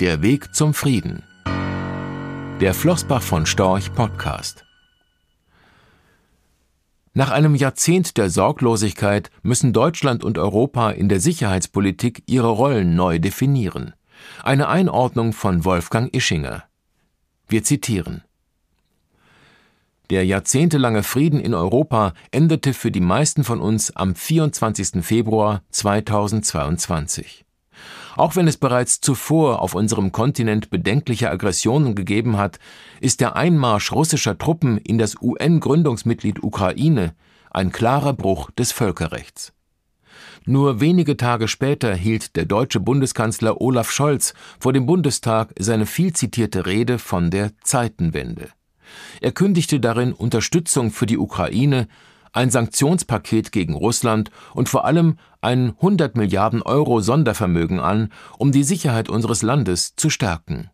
Der Weg zum Frieden. Der Flossbach von Storch Podcast. Nach einem Jahrzehnt der Sorglosigkeit müssen Deutschland und Europa in der Sicherheitspolitik ihre Rollen neu definieren. Eine Einordnung von Wolfgang Ischinger. Wir zitieren. Der jahrzehntelange Frieden in Europa endete für die meisten von uns am 24. Februar 2022. Auch wenn es bereits zuvor auf unserem Kontinent bedenkliche Aggressionen gegeben hat, ist der Einmarsch russischer Truppen in das UN-Gründungsmitglied Ukraine ein klarer Bruch des Völkerrechts. Nur wenige Tage später hielt der deutsche Bundeskanzler Olaf Scholz vor dem Bundestag seine viel zitierte Rede von der Zeitenwende. Er kündigte darin Unterstützung für die Ukraine ein Sanktionspaket gegen Russland und vor allem ein 100 Milliarden Euro Sondervermögen an, um die Sicherheit unseres Landes zu stärken.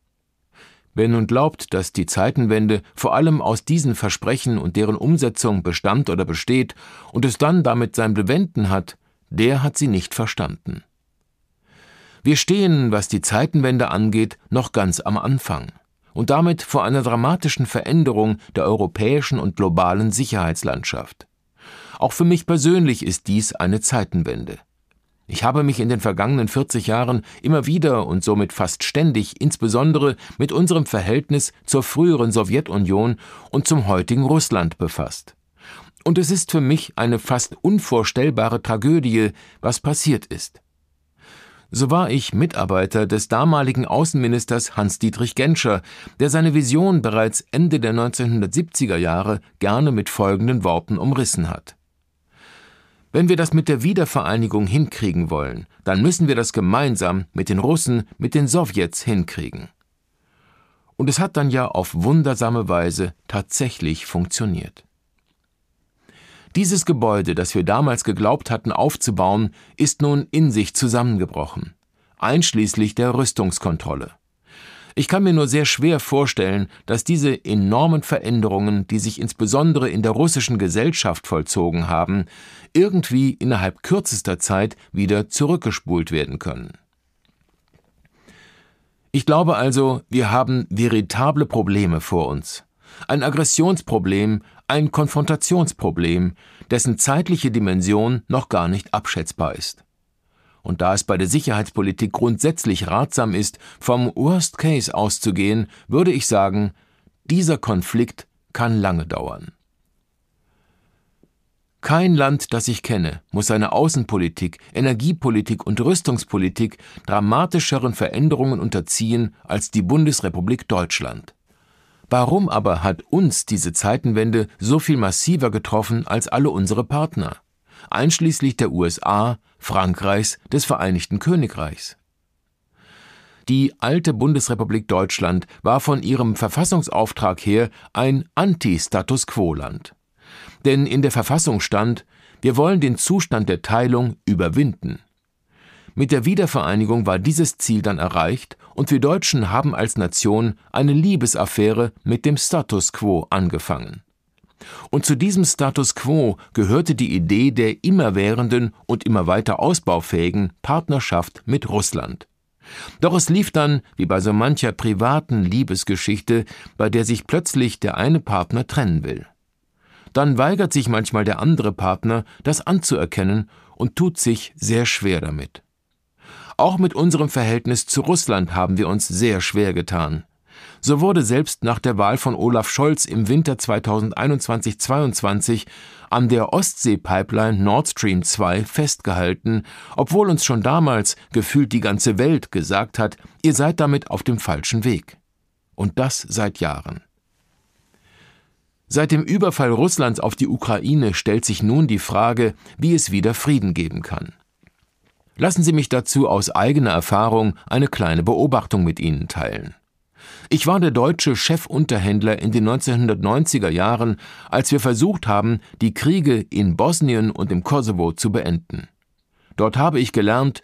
Wer nun glaubt, dass die Zeitenwende vor allem aus diesen Versprechen und deren Umsetzung bestand oder besteht und es dann damit sein Bewenden hat, der hat sie nicht verstanden. Wir stehen, was die Zeitenwende angeht, noch ganz am Anfang und damit vor einer dramatischen Veränderung der europäischen und globalen Sicherheitslandschaft. Auch für mich persönlich ist dies eine Zeitenwende. Ich habe mich in den vergangenen 40 Jahren immer wieder und somit fast ständig insbesondere mit unserem Verhältnis zur früheren Sowjetunion und zum heutigen Russland befasst. Und es ist für mich eine fast unvorstellbare Tragödie, was passiert ist. So war ich Mitarbeiter des damaligen Außenministers Hans-Dietrich Genscher, der seine Vision bereits Ende der 1970er Jahre gerne mit folgenden Worten umrissen hat. Wenn wir das mit der Wiedervereinigung hinkriegen wollen, dann müssen wir das gemeinsam mit den Russen, mit den Sowjets hinkriegen. Und es hat dann ja auf wundersame Weise tatsächlich funktioniert. Dieses Gebäude, das wir damals geglaubt hatten aufzubauen, ist nun in sich zusammengebrochen, einschließlich der Rüstungskontrolle. Ich kann mir nur sehr schwer vorstellen, dass diese enormen Veränderungen, die sich insbesondere in der russischen Gesellschaft vollzogen haben, irgendwie innerhalb kürzester Zeit wieder zurückgespult werden können. Ich glaube also, wir haben veritable Probleme vor uns. Ein Aggressionsproblem, ein Konfrontationsproblem, dessen zeitliche Dimension noch gar nicht abschätzbar ist und da es bei der Sicherheitspolitik grundsätzlich ratsam ist, vom Worst Case auszugehen, würde ich sagen, dieser Konflikt kann lange dauern. Kein Land, das ich kenne, muss seine Außenpolitik, Energiepolitik und Rüstungspolitik dramatischeren Veränderungen unterziehen als die Bundesrepublik Deutschland. Warum aber hat uns diese Zeitenwende so viel massiver getroffen als alle unsere Partner? Einschließlich der USA, Frankreichs, des Vereinigten Königreichs. Die alte Bundesrepublik Deutschland war von ihrem Verfassungsauftrag her ein Anti-Status quo-Land. Denn in der Verfassung stand, wir wollen den Zustand der Teilung überwinden. Mit der Wiedervereinigung war dieses Ziel dann erreicht und wir Deutschen haben als Nation eine Liebesaffäre mit dem Status quo angefangen. Und zu diesem Status quo gehörte die Idee der immerwährenden und immer weiter ausbaufähigen Partnerschaft mit Russland. Doch es lief dann, wie bei so mancher privaten Liebesgeschichte, bei der sich plötzlich der eine Partner trennen will. Dann weigert sich manchmal der andere Partner, das anzuerkennen und tut sich sehr schwer damit. Auch mit unserem Verhältnis zu Russland haben wir uns sehr schwer getan. So wurde selbst nach der Wahl von Olaf Scholz im Winter 2021-22 an der Ostsee-Pipeline Nord Stream 2 festgehalten, obwohl uns schon damals gefühlt die ganze Welt gesagt hat, ihr seid damit auf dem falschen Weg. Und das seit Jahren. Seit dem Überfall Russlands auf die Ukraine stellt sich nun die Frage, wie es wieder Frieden geben kann. Lassen Sie mich dazu aus eigener Erfahrung eine kleine Beobachtung mit Ihnen teilen. Ich war der deutsche Chefunterhändler in den 1990er Jahren, als wir versucht haben, die Kriege in Bosnien und im Kosovo zu beenden. Dort habe ich gelernt,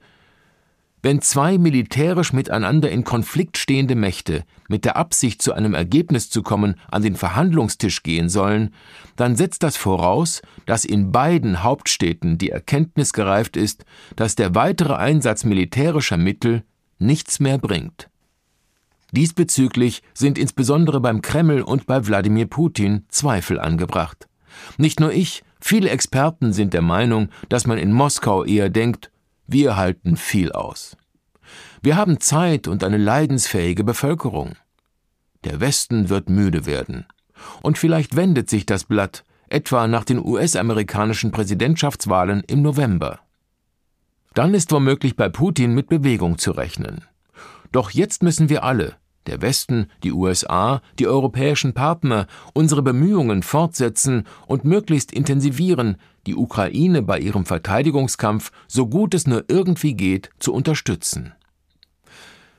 wenn zwei militärisch miteinander in Konflikt stehende Mächte mit der Absicht, zu einem Ergebnis zu kommen, an den Verhandlungstisch gehen sollen, dann setzt das voraus, dass in beiden Hauptstädten die Erkenntnis gereift ist, dass der weitere Einsatz militärischer Mittel nichts mehr bringt. Diesbezüglich sind insbesondere beim Kreml und bei Wladimir Putin Zweifel angebracht. Nicht nur ich, viele Experten sind der Meinung, dass man in Moskau eher denkt, wir halten viel aus. Wir haben Zeit und eine leidensfähige Bevölkerung. Der Westen wird müde werden. Und vielleicht wendet sich das Blatt, etwa nach den US-amerikanischen Präsidentschaftswahlen im November. Dann ist womöglich bei Putin mit Bewegung zu rechnen. Doch jetzt müssen wir alle, der Westen, die USA, die europäischen Partner, unsere Bemühungen fortsetzen und möglichst intensivieren, die Ukraine bei ihrem Verteidigungskampf, so gut es nur irgendwie geht, zu unterstützen.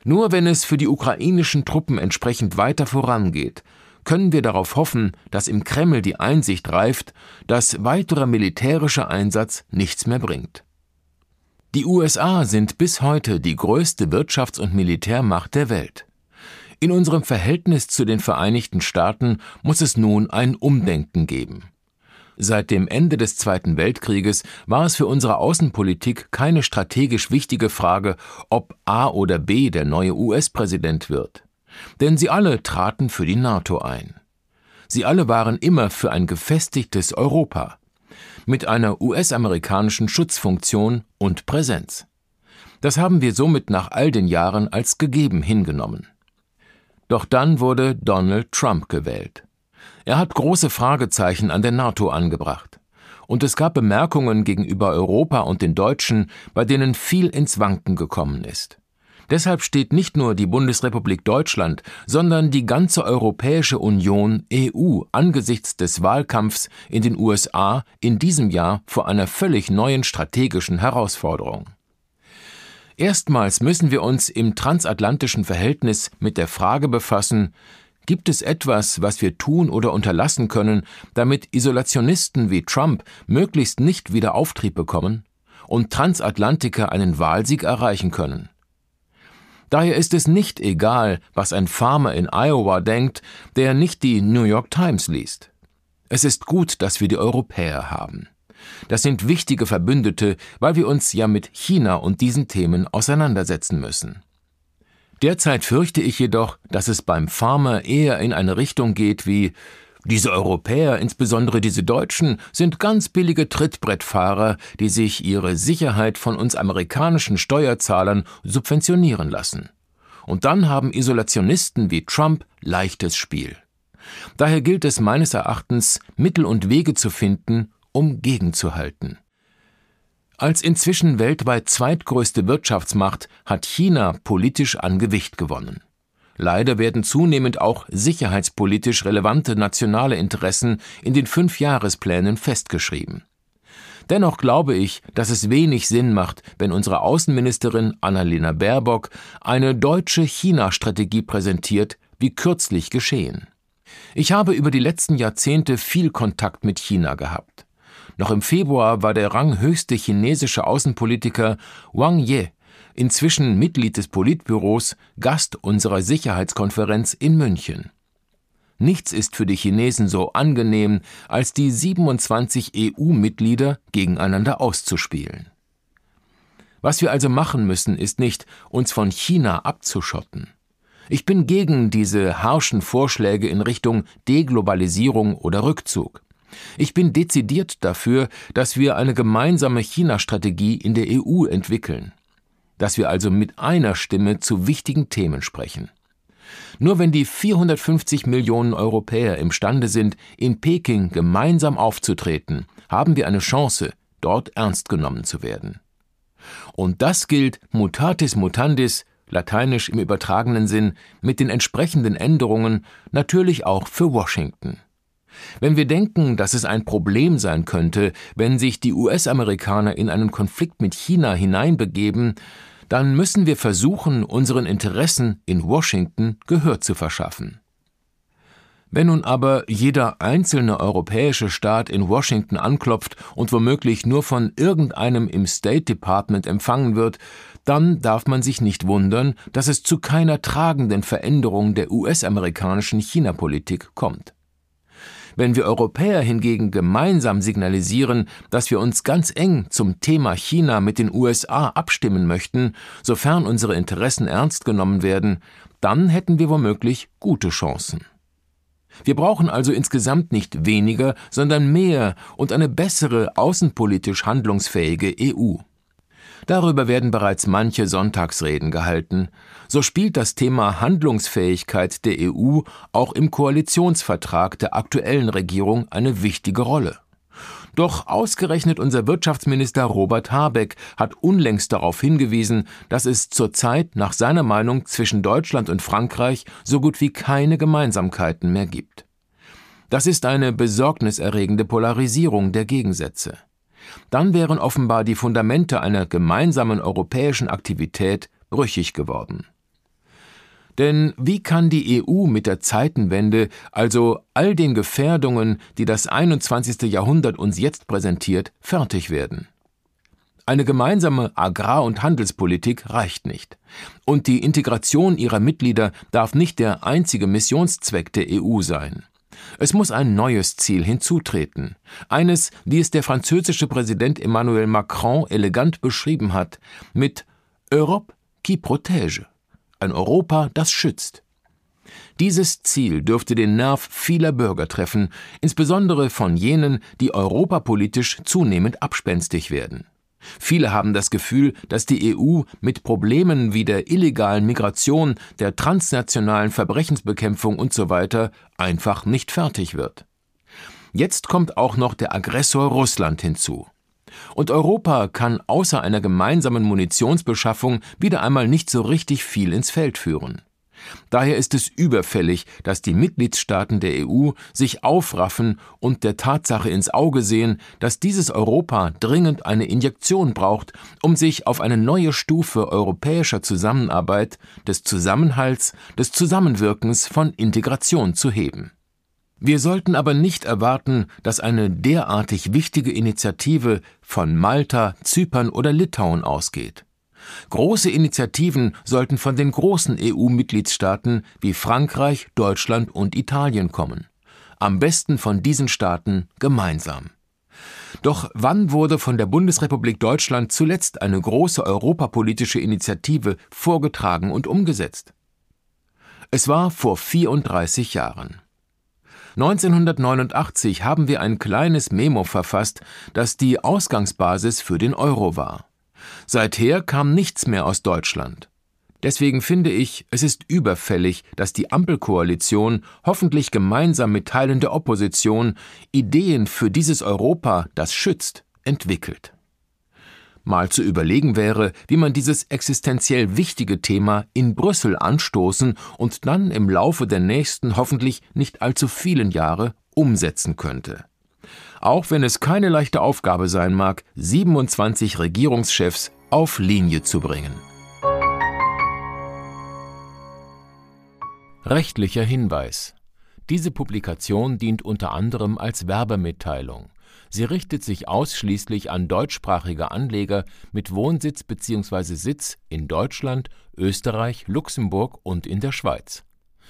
Nur wenn es für die ukrainischen Truppen entsprechend weiter vorangeht, können wir darauf hoffen, dass im Kreml die Einsicht reift, dass weiterer militärischer Einsatz nichts mehr bringt. Die USA sind bis heute die größte Wirtschafts- und Militärmacht der Welt. In unserem Verhältnis zu den Vereinigten Staaten muss es nun ein Umdenken geben. Seit dem Ende des Zweiten Weltkrieges war es für unsere Außenpolitik keine strategisch wichtige Frage, ob A oder B der neue US-Präsident wird. Denn sie alle traten für die NATO ein. Sie alle waren immer für ein gefestigtes Europa mit einer US-amerikanischen Schutzfunktion und Präsenz. Das haben wir somit nach all den Jahren als gegeben hingenommen. Doch dann wurde Donald Trump gewählt. Er hat große Fragezeichen an der NATO angebracht. Und es gab Bemerkungen gegenüber Europa und den Deutschen, bei denen viel ins Wanken gekommen ist. Deshalb steht nicht nur die Bundesrepublik Deutschland, sondern die ganze Europäische Union EU angesichts des Wahlkampfs in den USA in diesem Jahr vor einer völlig neuen strategischen Herausforderung. Erstmals müssen wir uns im transatlantischen Verhältnis mit der Frage befassen, Gibt es etwas, was wir tun oder unterlassen können, damit Isolationisten wie Trump möglichst nicht wieder Auftrieb bekommen und Transatlantiker einen Wahlsieg erreichen können? Daher ist es nicht egal, was ein Farmer in Iowa denkt, der nicht die New York Times liest. Es ist gut, dass wir die Europäer haben. Das sind wichtige Verbündete, weil wir uns ja mit China und diesen Themen auseinandersetzen müssen. Derzeit fürchte ich jedoch, dass es beim Farmer eher in eine Richtung geht wie diese Europäer, insbesondere diese Deutschen, sind ganz billige Trittbrettfahrer, die sich ihre Sicherheit von uns amerikanischen Steuerzahlern subventionieren lassen. Und dann haben Isolationisten wie Trump leichtes Spiel. Daher gilt es meines Erachtens, Mittel und Wege zu finden, um gegenzuhalten. Als inzwischen weltweit zweitgrößte Wirtschaftsmacht hat China politisch an Gewicht gewonnen. Leider werden zunehmend auch sicherheitspolitisch relevante nationale Interessen in den Fünfjahresplänen festgeschrieben. Dennoch glaube ich, dass es wenig Sinn macht, wenn unsere Außenministerin Annalena Baerbock eine deutsche China-Strategie präsentiert, wie kürzlich geschehen. Ich habe über die letzten Jahrzehnte viel Kontakt mit China gehabt. Noch im Februar war der ranghöchste chinesische Außenpolitiker Wang Ye inzwischen Mitglied des Politbüros, Gast unserer Sicherheitskonferenz in München. Nichts ist für die Chinesen so angenehm, als die 27 EU-Mitglieder gegeneinander auszuspielen. Was wir also machen müssen, ist nicht, uns von China abzuschotten. Ich bin gegen diese harschen Vorschläge in Richtung Deglobalisierung oder Rückzug. Ich bin dezidiert dafür, dass wir eine gemeinsame China-Strategie in der EU entwickeln dass wir also mit einer Stimme zu wichtigen Themen sprechen. Nur wenn die 450 Millionen Europäer imstande sind, in Peking gemeinsam aufzutreten, haben wir eine Chance, dort ernst genommen zu werden. Und das gilt mutatis mutandis, lateinisch im übertragenen Sinn, mit den entsprechenden Änderungen natürlich auch für Washington. Wenn wir denken, dass es ein Problem sein könnte, wenn sich die US-Amerikaner in einen Konflikt mit China hineinbegeben, dann müssen wir versuchen, unseren Interessen in Washington Gehör zu verschaffen. Wenn nun aber jeder einzelne europäische Staat in Washington anklopft und womöglich nur von irgendeinem im State Department empfangen wird, dann darf man sich nicht wundern, dass es zu keiner tragenden Veränderung der US-amerikanischen China-Politik kommt. Wenn wir Europäer hingegen gemeinsam signalisieren, dass wir uns ganz eng zum Thema China mit den USA abstimmen möchten, sofern unsere Interessen ernst genommen werden, dann hätten wir womöglich gute Chancen. Wir brauchen also insgesamt nicht weniger, sondern mehr und eine bessere außenpolitisch handlungsfähige EU. Darüber werden bereits manche Sonntagsreden gehalten. So spielt das Thema Handlungsfähigkeit der EU auch im Koalitionsvertrag der aktuellen Regierung eine wichtige Rolle. Doch ausgerechnet unser Wirtschaftsminister Robert Habeck hat unlängst darauf hingewiesen, dass es zurzeit nach seiner Meinung zwischen Deutschland und Frankreich so gut wie keine Gemeinsamkeiten mehr gibt. Das ist eine besorgniserregende Polarisierung der Gegensätze. Dann wären offenbar die Fundamente einer gemeinsamen europäischen Aktivität brüchig geworden. Denn wie kann die EU mit der Zeitenwende, also all den Gefährdungen, die das 21. Jahrhundert uns jetzt präsentiert, fertig werden? Eine gemeinsame Agrar- und Handelspolitik reicht nicht. Und die Integration ihrer Mitglieder darf nicht der einzige Missionszweck der EU sein. Es muss ein neues Ziel hinzutreten. Eines, wie es der französische Präsident Emmanuel Macron elegant beschrieben hat, mit Europe qui protège. Ein Europa, das schützt. Dieses Ziel dürfte den Nerv vieler Bürger treffen, insbesondere von jenen, die europapolitisch zunehmend abspenstig werden. Viele haben das Gefühl, dass die EU mit Problemen wie der illegalen Migration, der transnationalen Verbrechensbekämpfung usw. So einfach nicht fertig wird. Jetzt kommt auch noch der Aggressor Russland hinzu. Und Europa kann außer einer gemeinsamen Munitionsbeschaffung wieder einmal nicht so richtig viel ins Feld führen. Daher ist es überfällig, dass die Mitgliedstaaten der EU sich aufraffen und der Tatsache ins Auge sehen, dass dieses Europa dringend eine Injektion braucht, um sich auf eine neue Stufe europäischer Zusammenarbeit, des Zusammenhalts, des Zusammenwirkens von Integration zu heben. Wir sollten aber nicht erwarten, dass eine derartig wichtige Initiative von Malta, Zypern oder Litauen ausgeht. Große Initiativen sollten von den großen EU-Mitgliedstaaten wie Frankreich, Deutschland und Italien kommen. Am besten von diesen Staaten gemeinsam. Doch wann wurde von der Bundesrepublik Deutschland zuletzt eine große europapolitische Initiative vorgetragen und umgesetzt? Es war vor 34 Jahren. 1989 haben wir ein kleines Memo verfasst, das die Ausgangsbasis für den Euro war. Seither kam nichts mehr aus Deutschland. Deswegen finde ich, es ist überfällig, dass die Ampelkoalition, hoffentlich gemeinsam mit Teilen der Opposition, Ideen für dieses Europa, das schützt, entwickelt. Mal zu überlegen wäre, wie man dieses existenziell wichtige Thema in Brüssel anstoßen und dann im Laufe der nächsten hoffentlich nicht allzu vielen Jahre umsetzen könnte auch wenn es keine leichte Aufgabe sein mag, 27 Regierungschefs auf Linie zu bringen. Rechtlicher Hinweis. Diese Publikation dient unter anderem als Werbemitteilung. Sie richtet sich ausschließlich an deutschsprachige Anleger mit Wohnsitz bzw. Sitz in Deutschland, Österreich, Luxemburg und in der Schweiz.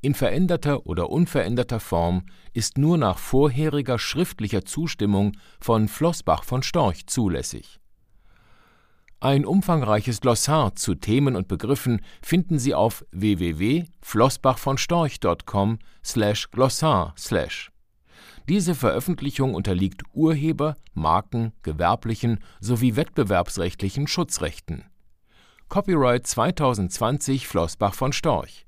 in veränderter oder unveränderter Form ist nur nach vorheriger schriftlicher Zustimmung von Flossbach von Storch zulässig. Ein umfangreiches Glossar zu Themen und Begriffen finden Sie auf www.flossbachvonstorch.com/glossar/. Diese Veröffentlichung unterliegt Urheber-, Marken-, gewerblichen sowie wettbewerbsrechtlichen Schutzrechten. Copyright 2020 Flossbach von Storch.